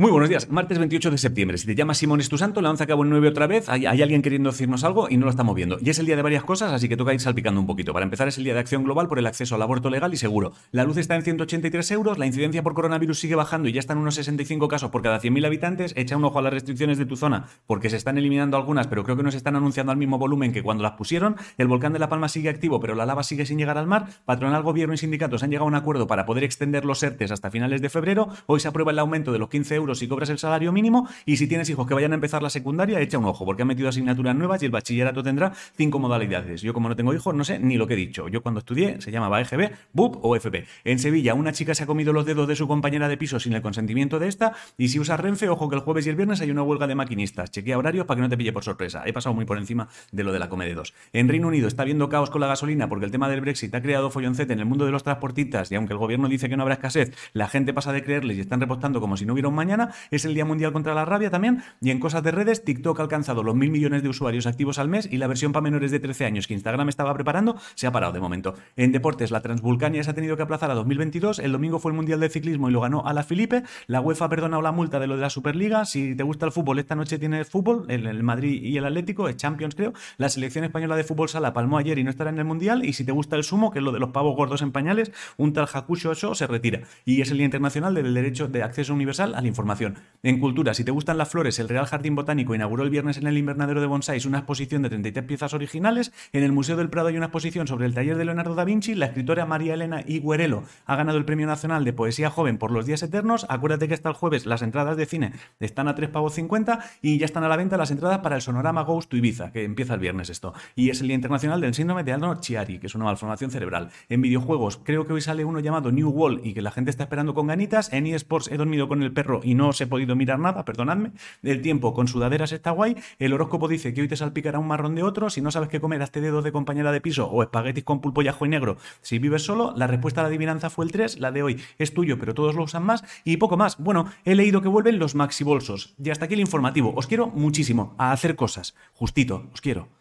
Muy buenos días, martes 28 de septiembre. Si te llamas Simón Santo, la once acabó en 9 otra vez. Hay, alguien queriendo decirnos algo y no lo estamos viendo. Y es el día de varias cosas, así que toca ir salpicando un poquito. Para empezar, es el día de acción global por el acceso al aborto legal y seguro. La luz está en 183 euros, la incidencia por coronavirus sigue bajando y ya están unos 65 casos por cada 100.000 habitantes. Echa un ojo a las restricciones de tu zona, porque se están eliminando algunas, pero creo que no se están anunciando al mismo volumen que cuando las pusieron. El volcán de La Palma sigue activo, pero la lava sigue sin llegar al mar. Patronal, gobierno y sindicatos han llegado a un acuerdo para poder extender los ERTES hasta finales de febrero. Hoy se aprueba el aumento de los 15 euros si cobras el salario mínimo y si tienes hijos que vayan a empezar la secundaria, echa un ojo, porque han metido asignaturas nuevas y el bachillerato tendrá cinco modalidades. Yo como no tengo hijos, no sé ni lo que he dicho. Yo cuando estudié se llamaba EGB, BUP o FP. En Sevilla, una chica se ha comido los dedos de su compañera de piso sin el consentimiento de esta y si usas Renfe, ojo que el jueves y el viernes hay una huelga de maquinistas. Chequea horarios para que no te pille por sorpresa. He pasado muy por encima de lo de la Come 2. En Reino Unido está habiendo caos con la gasolina porque el tema del Brexit ha creado folloncete en el mundo de los transportistas y aunque el gobierno dice que no habrá escasez, la gente pasa de creerles y están repostando como si no hubiera un mañana. Es el Día Mundial contra la Rabia también. Y en cosas de redes, TikTok ha alcanzado los mil millones de usuarios activos al mes y la versión para menores de 13 años que Instagram estaba preparando se ha parado de momento. En deportes, la Transvulcania se ha tenido que aplazar a 2022. El domingo fue el Mundial de Ciclismo y lo ganó a la Filipe. La UEFA ha perdonado la multa de lo de la Superliga. Si te gusta el fútbol, esta noche tienes fútbol, el, el Madrid y el Atlético, es Champions creo. La selección española de fútbol sala palmó ayer y no estará en el Mundial. Y si te gusta el sumo, que es lo de los pavos gordos en pañales, un tal Hakusho se retira. Y es el Día Internacional del Derecho de Acceso Universal a la En cultura, si te gustan las flores, el Real Jardín Botánico inauguró el viernes en el invernadero de Bonsais una exposición de 33 piezas originales. En el Museo del Prado hay una exposición sobre el taller de Leonardo da Vinci. La escritora María Elena Higuerelo ha ganado el Premio Nacional de Poesía Joven por los días eternos. Acuérdate que hasta el jueves las entradas de cine están a 3 pavos 50 y ya están a la venta las entradas para el Sonorama Ghost to Ibiza, que empieza el viernes esto. Y es el Día Internacional del Síndrome de Aldo Chiari, que es una malformación cerebral. En videojuegos, creo que hoy sale uno llamado New Wall y que la gente está esperando con ganitas. En eSports he dormido con el perro y no os he podido mirar nada, perdonadme. El tiempo con sudaderas está guay. El horóscopo dice que hoy te salpicará un marrón de otro. Si no sabes qué comer, hazte dedos de compañera de piso o espaguetis con pulpo y ajo y negro. Si vives solo, la respuesta a la adivinanza fue el 3. La de hoy es tuyo, pero todos lo usan más. Y poco más. Bueno, he leído que vuelven los maxi bolsos. Y hasta aquí el informativo. Os quiero muchísimo a hacer cosas. Justito, os quiero.